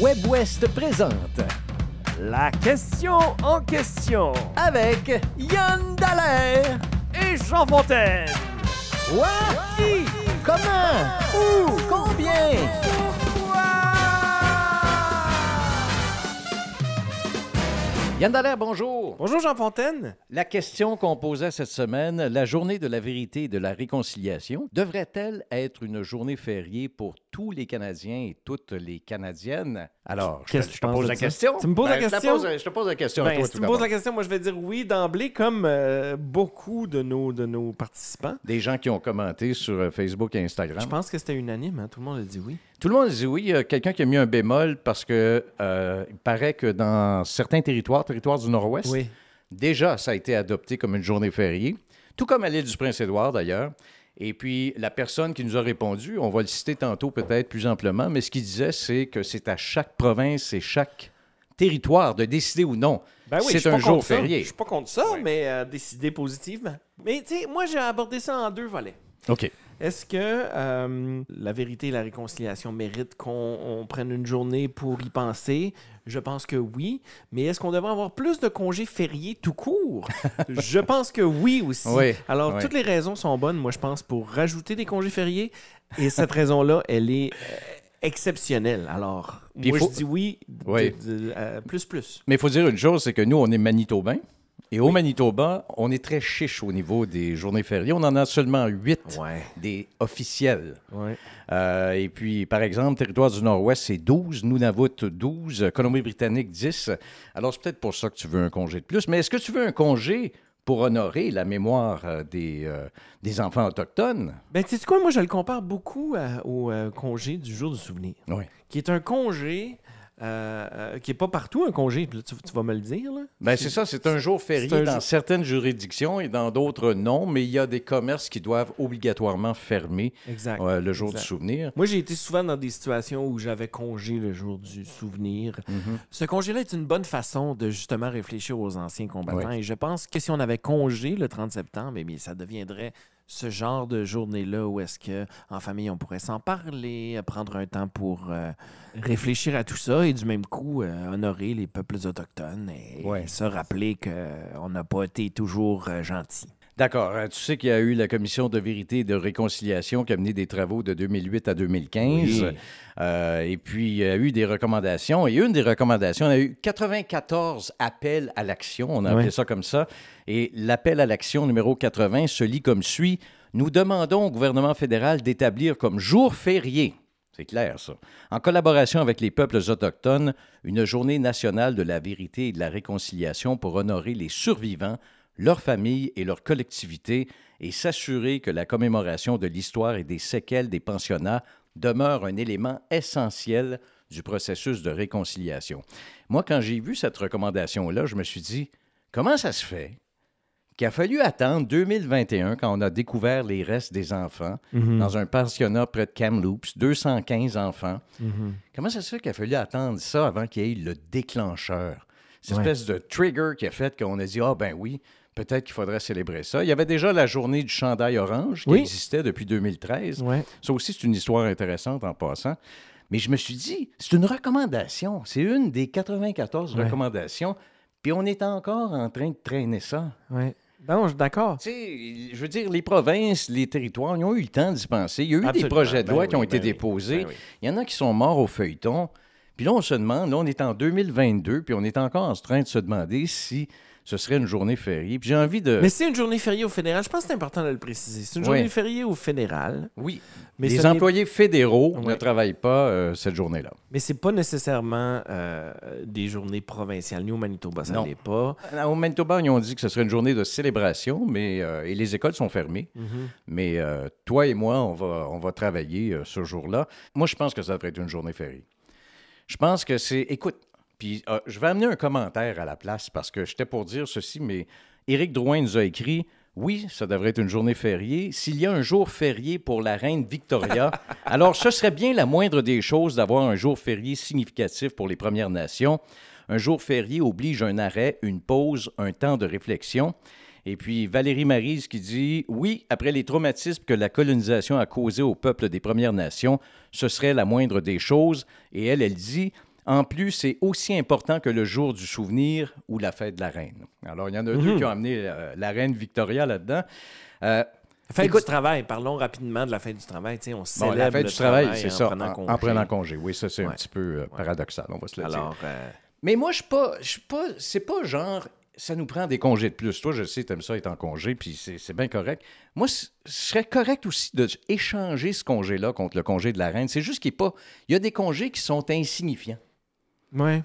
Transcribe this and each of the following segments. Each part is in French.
WebWest présente La question en question avec Yann Dallaire. et Jean Fontaine. Quoi? Qui? Comment? Où? Combien? Yann Dallaire, bonjour. Bonjour Jean Fontaine. La question qu'on posait cette semaine, la journée de la vérité et de la réconciliation, devrait-elle être une journée fériée pour tous les Canadiens et toutes les Canadiennes? Alors, je te, je te pose la question. Tu me poses la Ben, je te question? pose- Je te pose la question à Ben, toi si tu me poses la question, moi je vais dire oui d'emblée comme euh, beaucoup de nos, de nos participants. Des gens qui ont commenté sur euh, Facebook et Instagram. Je pense que c'était unanime, hein? tout le monde a dit oui. Tout le monde dit oui. Il y a quelqu'un qui a mis un bémol parce que euh, il paraît que dans certains territoires, territoires du Nord-Ouest, Oui. déjà, ça a été adopté comme une journée fériée, tout comme à l'île du Prince-Édouard d'ailleurs. Et puis, la personne qui nous a répondu, on va le citer tantôt peut-être plus amplement, mais ce qu'il disait, c'est que c'est à chaque province et chaque territoire de décider ou non. Ben oui, je c'est un pas jour contre ça. férié. Je suis pas contre ça, Oui. mais euh, décider positivement. Mais tu sais, moi j'ai abordé ça en deux volets. OK. Est-ce que euh, la vérité et la réconciliation méritent qu'on on prenne une journée pour y penser? Je pense que oui. Mais est-ce qu'on devrait avoir plus de congés fériés tout court? je pense que oui aussi. Oui, Alors, oui. toutes les raisons sont bonnes, moi, je pense, pour rajouter des congés fériés. Et cette raison-là, elle est euh, exceptionnelle. Alors, Puis moi, faut- je dis oui, de- Oui. de- euh, plus, plus. Mais il faut dire une chose, c'est que nous, on est Manitobains. Et au Manitoba, on est très chiche au niveau des journées fériées. On en a seulement huit Ouais. des officiels. Ouais. Euh, et puis, par exemple, territoire du Nord-Ouest, c'est 12. Nunavut, 12. Colombie-Britannique, 10. Alors, c'est peut-être pour ça que tu veux un congé de plus. Mais est-ce que tu veux un congé pour honorer la mémoire euh, des, euh, des enfants autochtones? Ben, tu sais quoi, moi, je le compare beaucoup à- au euh, congé du jour du souvenir. Oui. qui est un congé euh, euh, qui n'est pas partout un congé. Tu, tu vas me le dire. Là. Ben, c'est ça, c'est un jour férié un dans jour- certaines juridictions et dans d'autres non, mais il y a des commerces qui doivent obligatoirement fermer Exact. euh, le jour Exact. du souvenir. Moi, j'ai été souvent dans des situations où j'avais congé le jour du souvenir. Mhm. Ce congé-là est une bonne façon de justement réfléchir aux anciens combattants. Oui. Et je pense que si on avait congé le 30 septembre, eh bien, ça deviendrait ce genre de journée-là où est-ce que en famille on pourrait s'en parler, prendre un temps pour euh, réfléchir à tout ça et du même coup euh, honorer les peuples autochtones et, Ouais. se rappeler qu'on n'a pas été toujours euh, gentil. D'accord. Euh, Tu sais qu'il y a eu la commission de vérité et de réconciliation qui a mené des travaux de 2008 à 2015. Oui. Euh, et puis, il y a eu des recommandations. Et une des recommandations, on a eu 94 appels à l'action. On a appelé ça comme ça. Et l'appel à l'action numéro 80 se lit comme suit. Nous demandons au gouvernement fédéral d'établir comme jour férié c'est clair, ça. En collaboration avec les peuples autochtones, une journée nationale de la vérité et de la réconciliation pour honorer les survivants, leurs familles et leurs collectivités et s'assurer que la commémoration de l'histoire et des séquelles des pensionnats demeure un élément essentiel du processus de réconciliation. Moi, quand j'ai vu cette recommandation-là, je me suis dit, comment ça se fait qu'il a fallu attendre 2021 quand on a découvert les restes des enfants dans un pensionnat près de Kamloops, 215 enfants? Comment ça se fait qu'il a fallu attendre ça avant qu'il y ait le déclencheur? Cette Ouais. espèce de trigger qui a fait qu'on a dit Ah, ben oui, peut-être qu'il faudrait célébrer ça. Il y avait déjà la journée du chandail orange qui Oui. existait depuis 2013. Ouais. Ça aussi, c'est une histoire intéressante en passant. Mais je me suis dit, c'est une recommandation. C'est une des 94 Ouais. recommandations. Puis on est encore en train de traîner ça. Ouais. Non, je suis d'accord. Tu sais, je veux dire, les provinces, les territoires, ils ont eu le temps d'y penser. Il y a eu des projets de Ben loi oui, qui ont été ben oui, déposés. ben oui. Il y en a qui sont morts au feuilleton. Puis là, on se demande, là, on est en 2022, puis on est encore en train de se demander si ce serait une journée fériée. Puis j'ai envie de... Mais c'est une journée fériée au fédéral. Je pense que c'est important de le préciser. C'est une Oui. journée fériée au fédéral. Oui, Mais les n'est- employés fédéraux ne travaillent pas euh, cette journée-là. Mais c'est pas nécessairement euh, des journées provinciales. Nous, au Manitoba, ça Non. l'est pas. Au Manitoba, ils ont dit que ce serait une journée de célébration, mais euh, et les écoles sont fermées. Mais euh, toi et moi, on va, on va travailler euh, ce jour-là. Moi, je pense que ça devrait être une journée fériée. Je pense que c'est. Écoute, puis euh, je vais amener un commentaire à la place parce que j'étais pour dire ceci, mais Éric Drouin nous a écrit. Oui, ça devrait être une journée fériée. S'il y a un jour férié pour la reine Victoria, alors ce serait bien la moindre des choses d'avoir un jour férié significatif pour les Premières Nations. Un jour férié oblige un arrêt, une pause, un temps de réflexion. Et puis Valérie Marise qui dit Oui, après les traumatismes que la colonisation a causés au peuple des Premières Nations, ce serait la moindre des choses. Et elle, elle dit En plus, c'est aussi important que le jour du souvenir ou la fête de la reine. Alors, il y en a deux Mhm. qui ont amené euh, la reine Victoria là-dedans. Euh, Fête Écoute- du travail. Parlons rapidement de la fête du travail. Tu sais, on bon, célèbre la fête le du travail, c'est en ça, prenant en, prenant congé. Oui, ça, c'est un petit peu euh, paradoxal, on va se le dire. Euh, Mais moi, je suis pas, pas, c'est pas genre, ça nous prend des congés de plus. Toi, je sais, t'aimes ça être en congé, puis c'est c'est bien correct. Moi, ce serait correct aussi d'échanger ce congé-là contre le congé de la reine. C'est juste qu'il n'est pas, il y a des congés qui sont insignifiants. Ouais.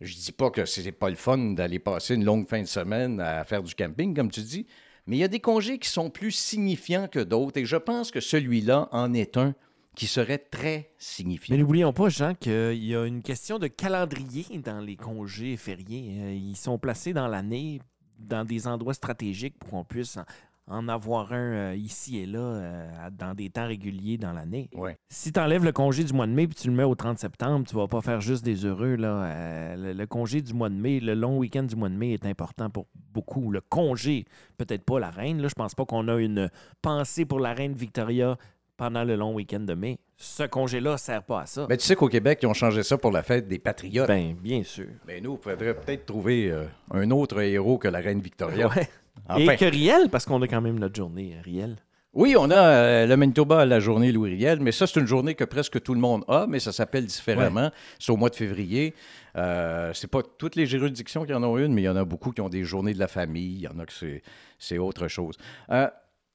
Je dis pas que c'est pas le fun d'aller passer une longue fin de semaine à faire du camping, comme tu dis, mais il y a des congés qui sont plus signifiants que d'autres, et je pense que celui-là en est un qui serait très signifiant. Mais n'oublions pas, Jean, qu'il y a une question de calendrier dans les congés fériés. Euh, Ils sont placés dans l'année, dans des endroits stratégiques pour qu'on puisse en, avoir un euh, ici et là, euh, dans des temps réguliers dans l'année. Ouais. Si tu enlèves le congé du mois de mai puis tu le mets au 30 septembre, tu vas pas faire juste des heureux. Là. Euh, le, le congé du mois de mai, le long week-end du mois de mai est important pour beaucoup. Le congé, peut-être pas la reine. Là. Je pense pas qu'on a une pensée pour la reine Victoria pendant le long week-end de mai. Ce congé-là sert pas à ça. Mais tu sais qu'au Québec, ils ont changé ça pour la fête des patriotes. Ben, bien sûr. Mais nous, il faudrait peut-être trouver un autre héros que la reine Victoria. Ouais. Enfin, Et que Riel, parce qu'on a quand même notre journée, Riel. oui, on a euh, le Manitoba la journée Louis Riel, mais ça, c'est une journée que presque tout le monde a, mais ça s'appelle différemment. C'est au mois de février. Euh, c'est pas toutes les juridictions qui en ont une, mais il y en a beaucoup qui ont des journées de la famille. Il y en a que c'est, autre chose. Euh,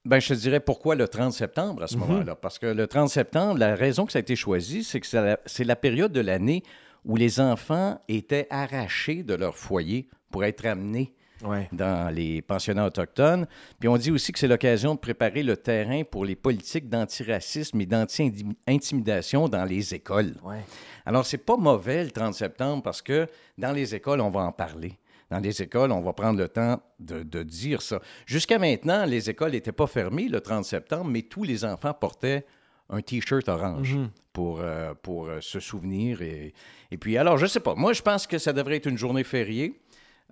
ben, je te dirais pourquoi le 30 septembre à ce moment-là? Parce que le 30 septembre, la raison que ça a été choisi, c'est que c'est la, c'est la période de l'année où les enfants étaient arrachés de leur foyer pour être amenés Ouais. dans les pensionnats autochtones. Puis on dit aussi que c'est l'occasion de préparer le terrain pour les politiques d'antiracisme et d'anti-intimidation dans les écoles. Ouais. Alors, c'est pas mauvais le 30 septembre parce que dans les écoles, on va en parler. Dans les écoles, on va prendre le temps de, de dire ça. Jusqu'à maintenant, les écoles n'étaient pas fermées le 30 septembre, mais tous les enfants portaient un T-shirt orange Mhm. pour, euh, pour euh, se souvenir. Et, et puis, alors, je sais pas. Moi, je pense que ça devrait être une journée fériée.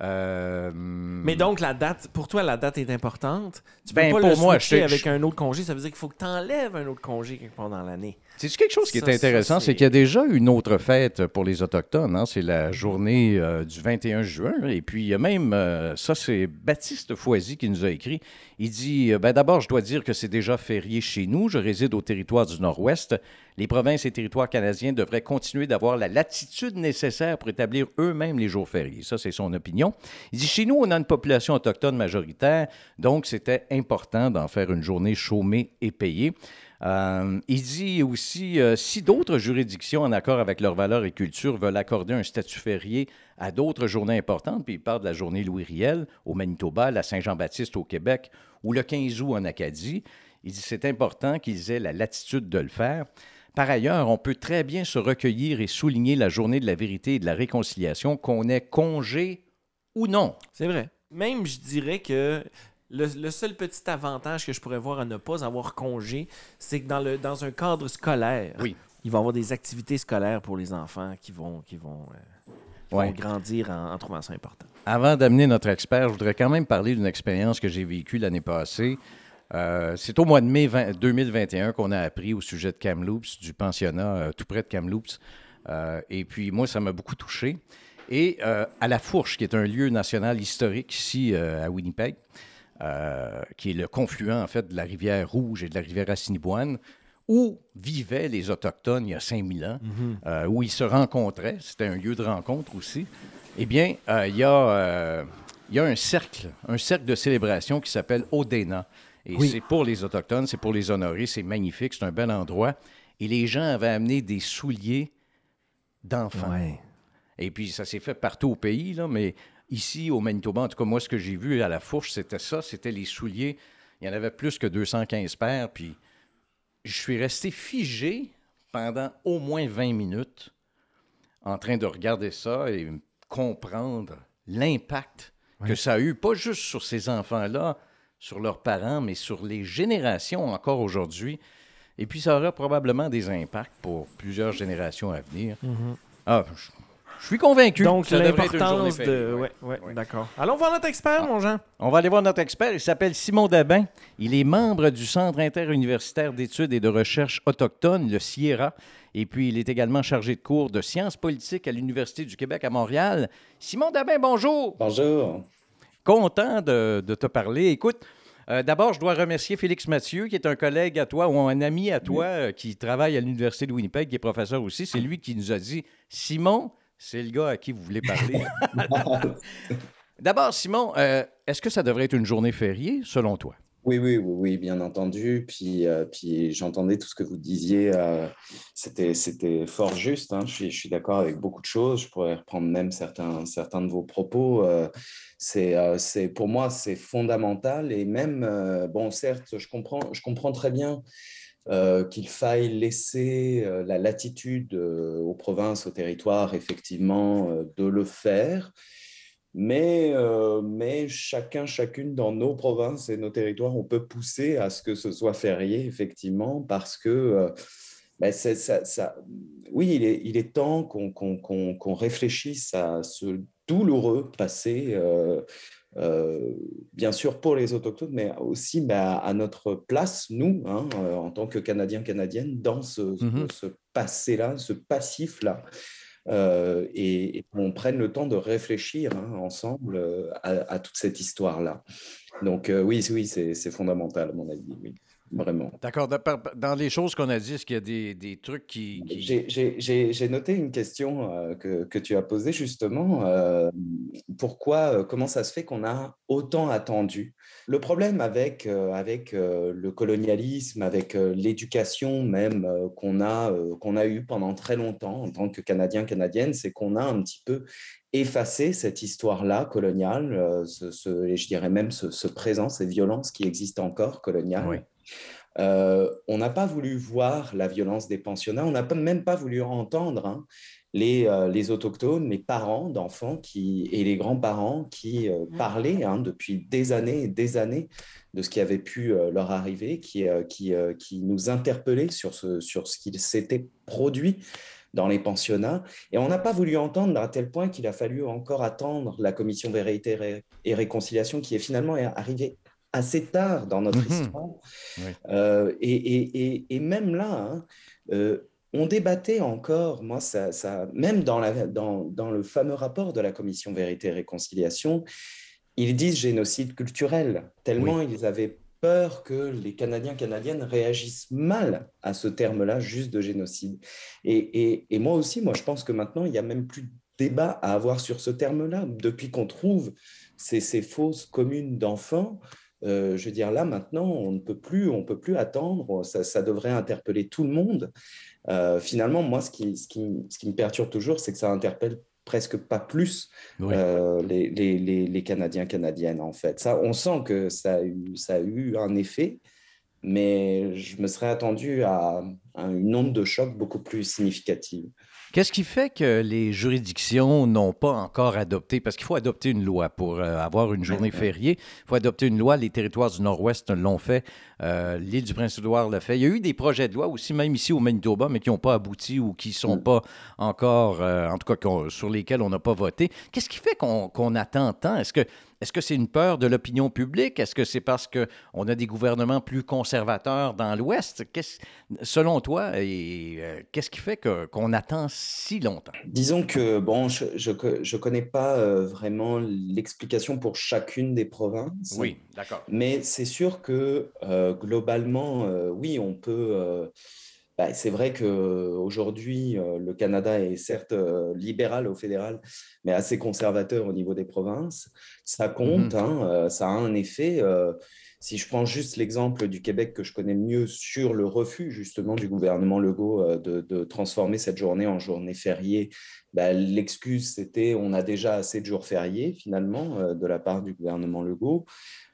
Euh, Mais donc, la date, pour toi, la date est importante. Tu peux Ben, pas pour le moi, je- avec je- un autre congé. Ça veut dire qu'il faut que tu enlèves un autre congé quelque part dans l'année. C'est quelque chose qui est intéressant, ça, c'est- qu'il y a déjà une autre fête pour les Autochtones. hein. C'est la journée euh, du 21 juin. Et puis, il y a même, euh, ça, c'est Baptiste Foisy qui nous a écrit. Il dit euh, ben, D'abord, je dois dire que c'est déjà férié chez nous. Je réside au territoire du Nord-Ouest. Les provinces et territoires canadiens devraient continuer d'avoir la latitude nécessaire pour établir eux-mêmes les jours fériés. Ça, c'est son opinion. Il dit Chez nous, on a une population autochtone majoritaire, donc c'était important d'en faire une journée chômée et payée. Euh, il dit aussi, euh, si d'autres juridictions, en accord avec leurs valeurs et culture, veulent accorder un statut férié à d'autres journées importantes, puis il parle de la journée Louis Riel au Manitoba, la Saint-Jean-Baptiste au Québec ou le 15 août en Acadie, il dit c'est important qu'ils aient la latitude de le faire. Par ailleurs, on peut très bien se recueillir et souligner la journée de la vérité et de la réconciliation, qu'on ait congé ou non. C'est vrai. Même, je dirais que le, le seul petit avantage que je pourrais voir à ne pas avoir congé, c'est que dans, le, dans un cadre scolaire, Oui. il va y avoir des activités scolaires pour les enfants qui vont, qui vont, euh, qui vont Ouais. grandir en, en trouvant ça important. Avant d'amener notre expert, je voudrais quand même parler d'une expérience que j'ai vécue l'année passée. Euh, c'est au mois de mai 20 2021 qu'on a appris au sujet de Kamloops, du pensionnat euh, tout près de Kamloops. Et puis, moi, ça m'a beaucoup touché. Et à La Fourche, qui est un lieu national historique ici à Winnipeg, euh, qui est le confluent, en fait, de la rivière Rouge et de la rivière Assiniboine, où vivaient les Autochtones il y a 5000 ans, euh, où ils se rencontraient. C'était un lieu de rencontre aussi. Eh bien, euh, il y, a, il y a un cercle, un cercle de célébration qui s'appelle Odena. Et Oui. c'est pour les Autochtones, c'est pour les honorer, c'est magnifique, c'est un bel endroit. Et les gens avaient amené des souliers d'enfants. Ouais. Et puis, ça s'est fait partout au pays, là, mais ici, au Manitoba, en tout cas, moi, ce que j'ai vu à la fourche, c'était ça, c'était les souliers. Il y en avait plus que 215 paires, puis je suis resté figé pendant au moins 20 minutes en train de regarder ça et comprendre l'impact que ça a eu, pas juste sur ces enfants-là, sur leurs parents, mais sur les générations encore aujourd'hui. Et puis, ça aura probablement des impacts pour plusieurs générations à venir. Ah, je- Je suis convaincu. Donc, l'importance de. oui. Ouais, ouais, Oui. d'accord. Allons voir notre expert, Ah. mon Jean. On va aller voir notre expert. Il s'appelle Simon Dabin. Il est membre du Centre interuniversitaire d'études et de recherche autochtones, le CIERA. Et puis, il est également chargé de cours de sciences politiques à l'Université du Québec à Montréal. Simon Dabin, bonjour. Bonjour. Content de, de te parler. Écoute, euh, d'abord, je dois remercier Félix Mathieu, qui est un collègue à toi ou un ami à toi euh, qui travaille à l'Université de Winnipeg, qui est professeur aussi. C'est lui qui nous a dit Simon, c'est le gars à qui vous voulez parler. D'abord, Simon, euh, est-ce que ça devrait être une journée fériée, selon toi? Oui, oui, oui, oui, bien entendu. Puis, euh, puis j'entendais tout ce que vous disiez. euh, c'était, c'était fort juste. hein. Je suis, je suis d'accord avec beaucoup de choses. Je pourrais reprendre même certains, certains de vos propos. euh, c'est, c'est, pour moi, c'est fondamental. Et même, bon, certes, je comprends, je comprends très bien euh, qu'il faille laisser euh, la latitude euh, aux provinces, aux territoires, effectivement, de le faire. Mais, chacun, chacune dans nos provinces et nos territoires, on peut pousser à ce que ce soit férié, effectivement, parce que ben, ça, ça- oui, il est, temps qu'on réfléchisse à ce douloureux passé, euh, bien sûr pour les Autochtones, mais aussi ben, à, notre place, nous, hein, euh, en tant que Canadiens, Canadiennes, dans ce, Mhm. ce passé-là, ce passif-là euh, et, et qu'on prenne le temps de réfléchir hein, ensemble à, à toute cette histoire-là. Donc oui, oui, c'est c'est fondamental à mon avis, oui, vraiment. D'accord. Dans- les choses qu'on a dit, est-ce qu'il y a des, des trucs qui. qui- J'ai- noté une question euh, que, que tu as posée justement. euh, pourquoi, euh, comment ça se fait qu'on a autant attendu? Le problème avec, avec le colonialisme, avec l'éducation même qu'on a, qu'on a eu pendant très longtemps en tant que Canadiens, Canadiennes, c'est qu'on a un petit peu effacé cette histoire-là coloniale, ce, ce- et je dirais même ce, ce présent, ces violences qui existent encore coloniales. Oui. Euh, on n'a pas voulu voir la violence des pensionnats, on n'a même pas voulu entendre hein, les, euh, les autochtones, les parents d'enfants qui, et les grands-parents qui euh, parlaient hein, depuis des années et des années de ce qui avait pu leur arriver, qui, qui, qui nous interpellaient sur ce, sur ce qui s'était produit dans les pensionnats. Et on n'a pas voulu entendre à tel point qu'il a fallu encore attendre la commission vérité et réconciliation qui est finalement arrivée assez tard dans notre Mhm. histoire. Oui. Euh, et, et- et- et même là, hein, euh, on débattait encore, moi, ça, ça- même dans, la, dans, dans le fameux rapport de la commission vérité et réconciliation, ils disent génocide culturel, tellement ils avaient peur que les Canadiens, Canadiennes réagissent mal à ce terme-là, juste de génocide. Et, et- et moi aussi, moi, je pense que maintenant, il n'y a même plus de débat à avoir sur ce terme-là. Depuis qu'on trouve ces, ces fausses communes d'enfants, euh, je veux dire, là, maintenant, on ne peut plus, on peut plus attendre. Ça, ça devrait interpeller tout le monde. Euh, finalement, moi, ce qui, ce, qui, ce qui me perturbe toujours, c'est que ça interpelle presque pas plus Oui. euh, les, les, les, les Canadiens, Canadiennes, en fait. Ça, on sent que ça a eu, ça a eu un effet, mais je me serais attendu à, à une onde de choc beaucoup plus significative. Qu'est-ce qui fait que les juridictions n'ont pas encore adopté, parce qu'il faut adopter une loi pour euh, avoir une journée fériée, il faut adopter une loi, les territoires du Nord-Ouest l'ont fait, euh, l'île du Prince-Édouard l'a fait. Il y a eu des projets de loi aussi, même ici au Manitoba, mais qui n'ont pas abouti ou qui ne sont Mm. pas encore, euh, en tout cas sur lesquels on n'a pas voté. Qu'est-ce qui fait qu'on qu'on attend tant? Est-ce que est-ce que c'est une peur de l'opinion publique? Est-ce que c'est parce qu'on a des gouvernements plus conservateurs dans l'Ouest? Selon toi, euh, qu'est-ce qui fait qu'on attend si longtemps? Disons que, bon, je ne je, connais pas euh, vraiment l'explication pour chacune des provinces. Oui, d'accord. Mais c'est sûr que euh, globalement, oui, on peut. Euh, bah, c'est vrai qu'aujourd'hui, le Canada est certes euh, libéral au fédéral, mais assez conservateur au niveau des provinces. Ça compte, Mhm. hein, euh, ça a un effet. euh, si je prends juste l'exemple du Québec que je connais mieux sur le refus justement du gouvernement Legault euh, de, de transformer cette journée en journée fériée, bah, l'excuse c'était on a déjà assez de jours fériés finalement euh, de la part du gouvernement Legault.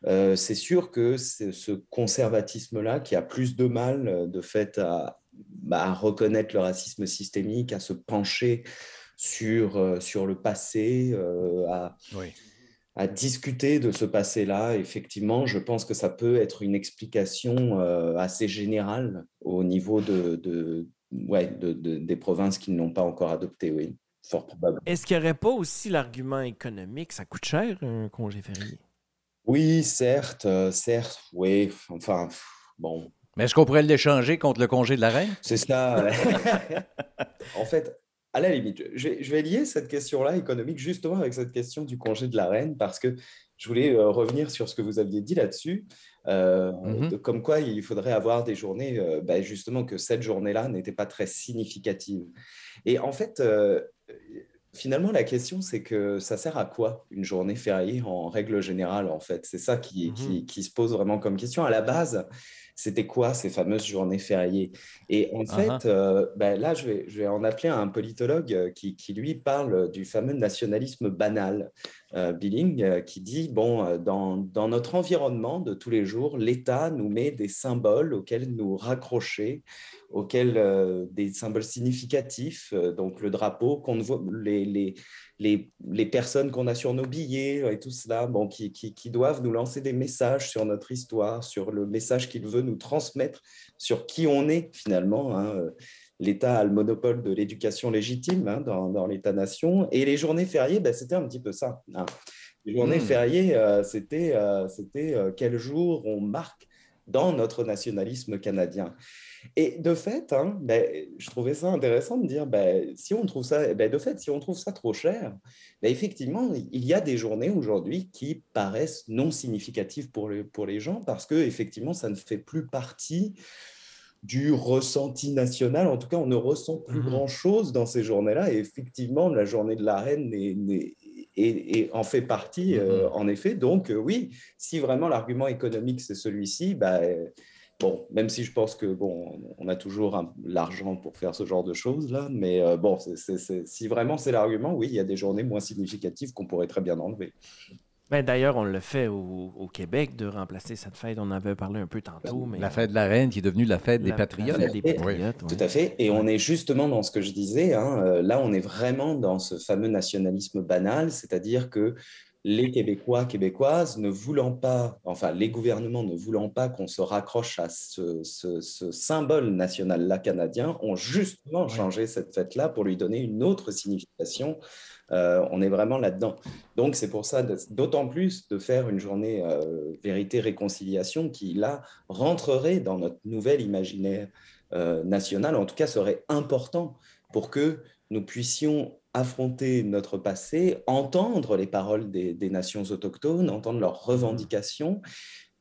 Euh, c'est sûr que c'est ce conservatisme-là qui a plus de mal euh, de fait à, bah, à reconnaître le racisme systémique, à se pencher sur, euh, sur le passé, euh, à, Oui. à discuter de ce passé-là. Effectivement, je pense que ça peut être une explication euh, assez générale au niveau de, de, ouais, de, de- des provinces qui ne l'ont pas encore adopté, oui. fort probable. Est-ce qu'il n'y aurait pas aussi l'argument économique? Ça coûte cher, un congé férié? Oui, certes, certes, oui. Enfin, bon. Mais est-ce qu'on pourrait l'échanger contre le congé de la reine? C'est ça. en fait, à la limite, je vais, lier cette question-là économique justement avec cette question du congé de la reine parce que je voulais euh, revenir sur ce que vous aviez dit là-dessus, euh, mm-hmm. comme quoi il faudrait avoir des journées, ben, justement que cette journée-là n'était pas très significative. Et en fait, finalement, la question, c'est que ça sert à quoi une journée fériée en règle générale, en fait? C'est ça qui, qui, se pose vraiment comme question. À la base, c'était quoi ces fameuses journées fériées? Et en ah fait, euh, ben là, je vais, je vais en appeler un politologue euh, qui, qui, lui, parle du fameux nationalisme banal, Billing, qui dit, bon, dans, dans, notre environnement de tous les jours, l'État nous met des symboles auxquels nous raccrocher, auxquels des symboles significatifs, donc le drapeau, qu'on voit, les, les, les, les personnes qu'on a sur nos billets et tout cela, bon, qui, qui, qui doivent nous lancer des messages sur notre histoire, sur le message qu'il veut nous transmettre sur qui on est finalement. Hein. L'État a le monopole de l'éducation légitime hein, dans, l'État-nation. Et les journées fériées, ben, c'était un petit peu ça. Hein. Les journées hmm. fériées, euh, c'était euh, euh, quel jour on marque dans notre nationalisme canadien. Et de fait, hein, ben, je trouvais ça intéressant de dire, ben, si on trouve ça, ben, de fait, si on trouve ça trop cher, effectivement, il y a des journées aujourd'hui qui paraissent non significatives pour, pour les gens parce que effectivement, ça ne fait plus partie du ressenti national. En tout cas, on ne ressent plus mmh grand-chose dans ces journées-là. Et effectivement, la journée de la reine est, en fait partie, mmh euh, en effet. Donc, euh, oui, si vraiment l'argument économique, c'est celui-ci, ben, Bon, même si je pense que bon, on a toujours l'argent pour faire ce genre de choses là, mais euh, bon, si vraiment c'est l'argument, oui, il y a des journées moins significatives qu'on pourrait très bien enlever. Ben, D'ailleurs, on le fait au, Québec de remplacer cette fête. On en avait parlé un peu tantôt. Mais... La fête de la reine qui est devenue la fête des patriotes. des patriotes Tout à fait. Et on est justement dans ce que je disais. Hein, euh, là, on est vraiment dans ce fameux nationalisme banal, c'est-à-dire que les Québécois, Québécoises ne voulant pas, enfin les gouvernements ne voulant pas qu'on se raccroche à ce, symbole national-là canadien, ont justement changé cette fête-là pour lui donner une autre signification. Euh, on est vraiment là-dedans. Donc c'est pour ça, d'autant plus de faire une journée euh, vérité-réconciliation qui, là, rentrerait dans notre nouvel imaginaire euh, national, en tout cas serait important pour que nous puissions affronter notre passé, entendre les paroles des, nations autochtones, entendre leurs revendications,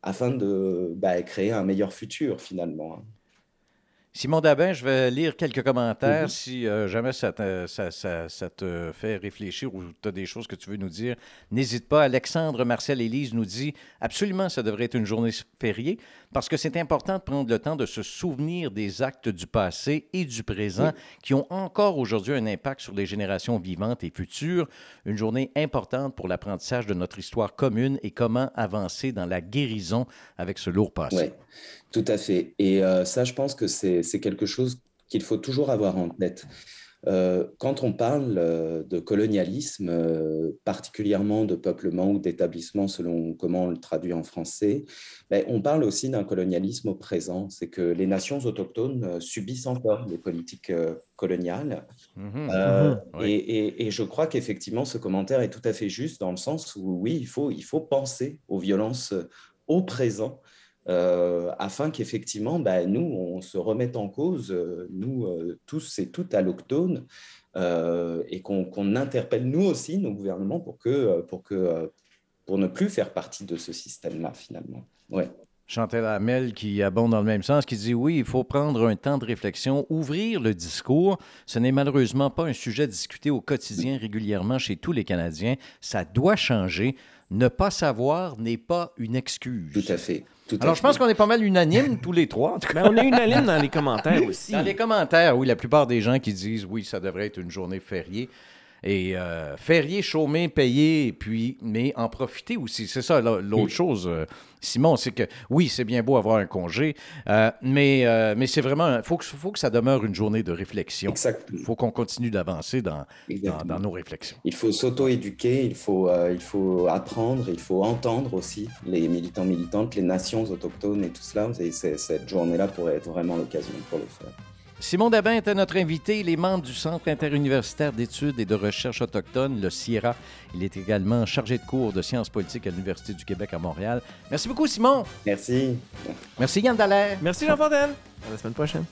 afin de bah, créer un meilleur futur finalement. Simon Dabin, je vais lire quelques commentaires. Mhm. Si euh, jamais ça te, ça, te, fait réfléchir ou tu as des choses que tu veux nous dire, n'hésite pas. Alexandre Marcel Élise nous dit absolument, ça devrait être une journée fériée parce que c'est important de prendre le temps de se souvenir des actes du passé et du présent qui ont encore aujourd'hui un impact sur les générations vivantes et futures. Une journée importante pour l'apprentissage de notre histoire commune et comment avancer dans la guérison avec ce lourd passé. Tout à fait. Et euh, ça, je pense que c'est quelque chose qu'il faut toujours avoir en tête. Euh, quand on parle euh, de colonialisme, particulièrement de peuplement ou d'établissement, selon comment on le traduit en français, ben, on parle aussi d'un colonialisme au présent. C'est que les nations autochtones subissent encore les politiques coloniales. Mmh mmh et, et, je crois qu'effectivement, ce commentaire est tout à fait juste dans le sens où, oui, il faut, il faut penser aux violences au présent euh, afin qu'effectivement, bah, nous, on se remette en cause, euh, nous euh, tous et toutes allochtones, et qu'on interpelle nous aussi nos gouvernements pour, que, pour, que, pour ne plus faire partie de ce système-là, finalement. Ouais. Chantal Hamel qui abonde dans le même sens, qui dit oui, il faut prendre un temps de réflexion, ouvrir le discours. Ce n'est malheureusement pas un sujet discuté au quotidien régulièrement chez tous les Canadiens. Ça doit changer. Ne pas savoir n'est pas une excuse. Tout à fait. Alors, je pense qu'on est pas mal unanimes, tous les trois. Mais ben, on est unanimes dans les commentaires aussi. Dans les commentaires, oui, la plupart des gens qui disent oui, ça devrait être une journée fériée. Et euh, férié, chômer, payer, puis, mais en profiter aussi. C'est ça l'autre chose, euh, Simon, c'est que oui, c'est bien beau avoir un congé, euh, mais, mais c'est vraiment, il faut que, faut que ça demeure une journée de réflexion. Exactement. Il faut qu'on continue d'avancer dans, dans, nos réflexions. Il faut s'auto-éduquer, il, faut il faut apprendre, il faut entendre aussi les militants, militantes, les nations autochtones et tout cela. Et cette journée-là pourrait être vraiment l'occasion pour le faire. Simon Dabin était notre invité, les membres du Centre interuniversitaire d'études et de recherche autochtone, le CIRA. Il est également chargé de cours de sciences politiques à l'Université du Québec à Montréal. Merci beaucoup, Simon. Merci. Merci, Yann Dallaire. Merci Jean Fontaine. À la semaine prochaine.